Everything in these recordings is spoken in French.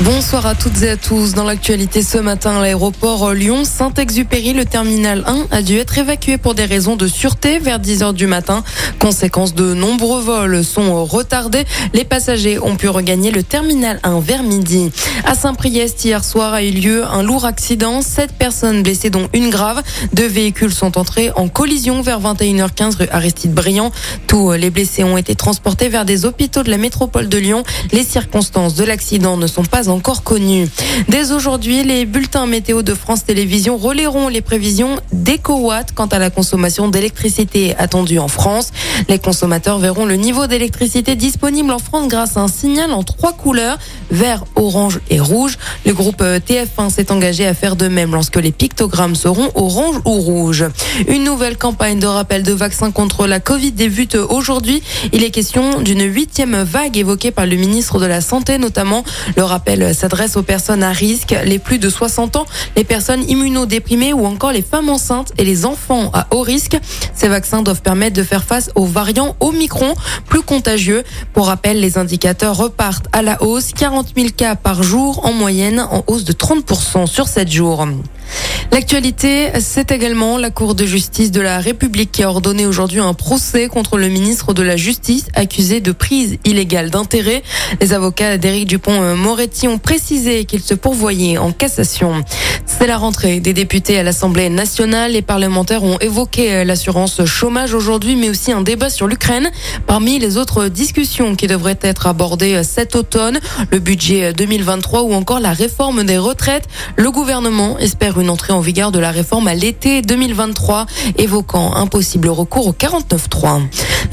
Bonsoir à toutes et à tous. Dans l'actualité ce matin, l'aéroport Lyon-Saint-Exupéry, le terminal 1 a dû être évacué pour des raisons de sûreté vers 10 heures du matin. Conséquence de nombreux vols sont retardés. Les passagers ont pu regagner le terminal 1 vers midi. À Saint-Priest, hier soir a eu lieu un lourd accident. Sept personnes blessées, dont une grave. Deux véhicules sont entrés en collision vers 21h15 rue Aristide Briand. Tous les blessés ont été transportés vers des hôpitaux de la métropole de Lyon. Les circonstances de l'accident ne sont pas encore connues. Dès aujourd'hui, les bulletins météo de France Télévisions relayeront les prévisions d'EcoWatt quant à la consommation d'électricité attendue en France. Les consommateurs verront le niveau d'électricité disponible en France grâce à un signal en trois couleurs, vert, orange et rouge. Le groupe TF1 s'est engagé à faire de même lorsque les pictogrammes seront orange ou rouge. Une nouvelle campagne de rappel de vaccins contre la Covid débute aujourd'hui. Il est question d'une huitième vague évoquée par le ministre de la Santé notamment. Le rappel s'adresse aux personnes à risque, les plus de 60 ans, les personnes immunodéprimées ou encore les femmes enceintes et les enfants à haut risque. Ces vaccins doivent permettre de faire face aux variants Omicron, plus contagieux. Pour rappel, les indicateurs repartent à la hausse, 40 000 cas par jour en moyenne, en hausse de 30% sur 7 jours. L'actualité, c'est également la Cour de justice de la République qui a ordonné aujourd'hui un procès contre le ministre de la Justice accusé de prise illégale d'intérêt. Les avocats d'Éric Dupont-Moretti ont précisé qu'ils se pourvoyaient en cassation. C'est la rentrée des députés à l'Assemblée nationale. Les parlementaires ont évoqué l'assurance chômage aujourd'hui, mais aussi un débat sur l'Ukraine. Parmi les autres discussions qui devraient être abordées cet automne, le budget 2023 ou encore la réforme des retraites. Le gouvernement espère une entrée en vigueur de la réforme à l'été 2023, évoquant un possible recours au 49.3.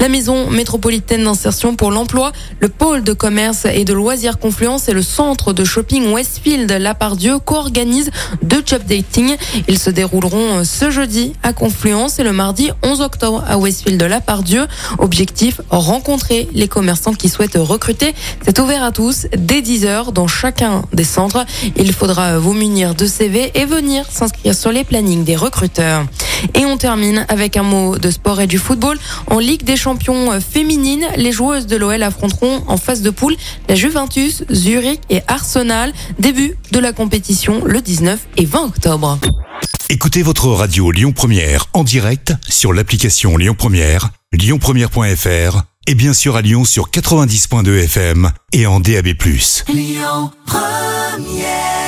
La maison métropolitaine d'insertion pour l'emploi, le pôle de commerce et de loisirs Confluence et le centre de shopping Westfield Lapardieu co-organisent deux job dating. Ils se dérouleront ce jeudi à Confluence et le mardi 11 octobre à Westfield Lapardieu. Objectif, rencontrer les commerçants qui souhaitent recruter. C'est ouvert à tous dès 10 heures dans chacun des centres. Il faudra vous munir de CV et venir s'inscrire sur les plannings des recruteurs. Et on termine avec un mot de sport et du football. En Ligue des champions féminines, les joueuses de l'OL affronteront en phase de poule la Juventus, Zurich et Arsenal. Début de la compétition le 19 et 20 octobre. Écoutez votre radio Lyon Première en direct sur l'application Lyon Première, lyonpremière.fr et bien sûr à Lyon sur 90.2 FM et en DAB+. Lyon Première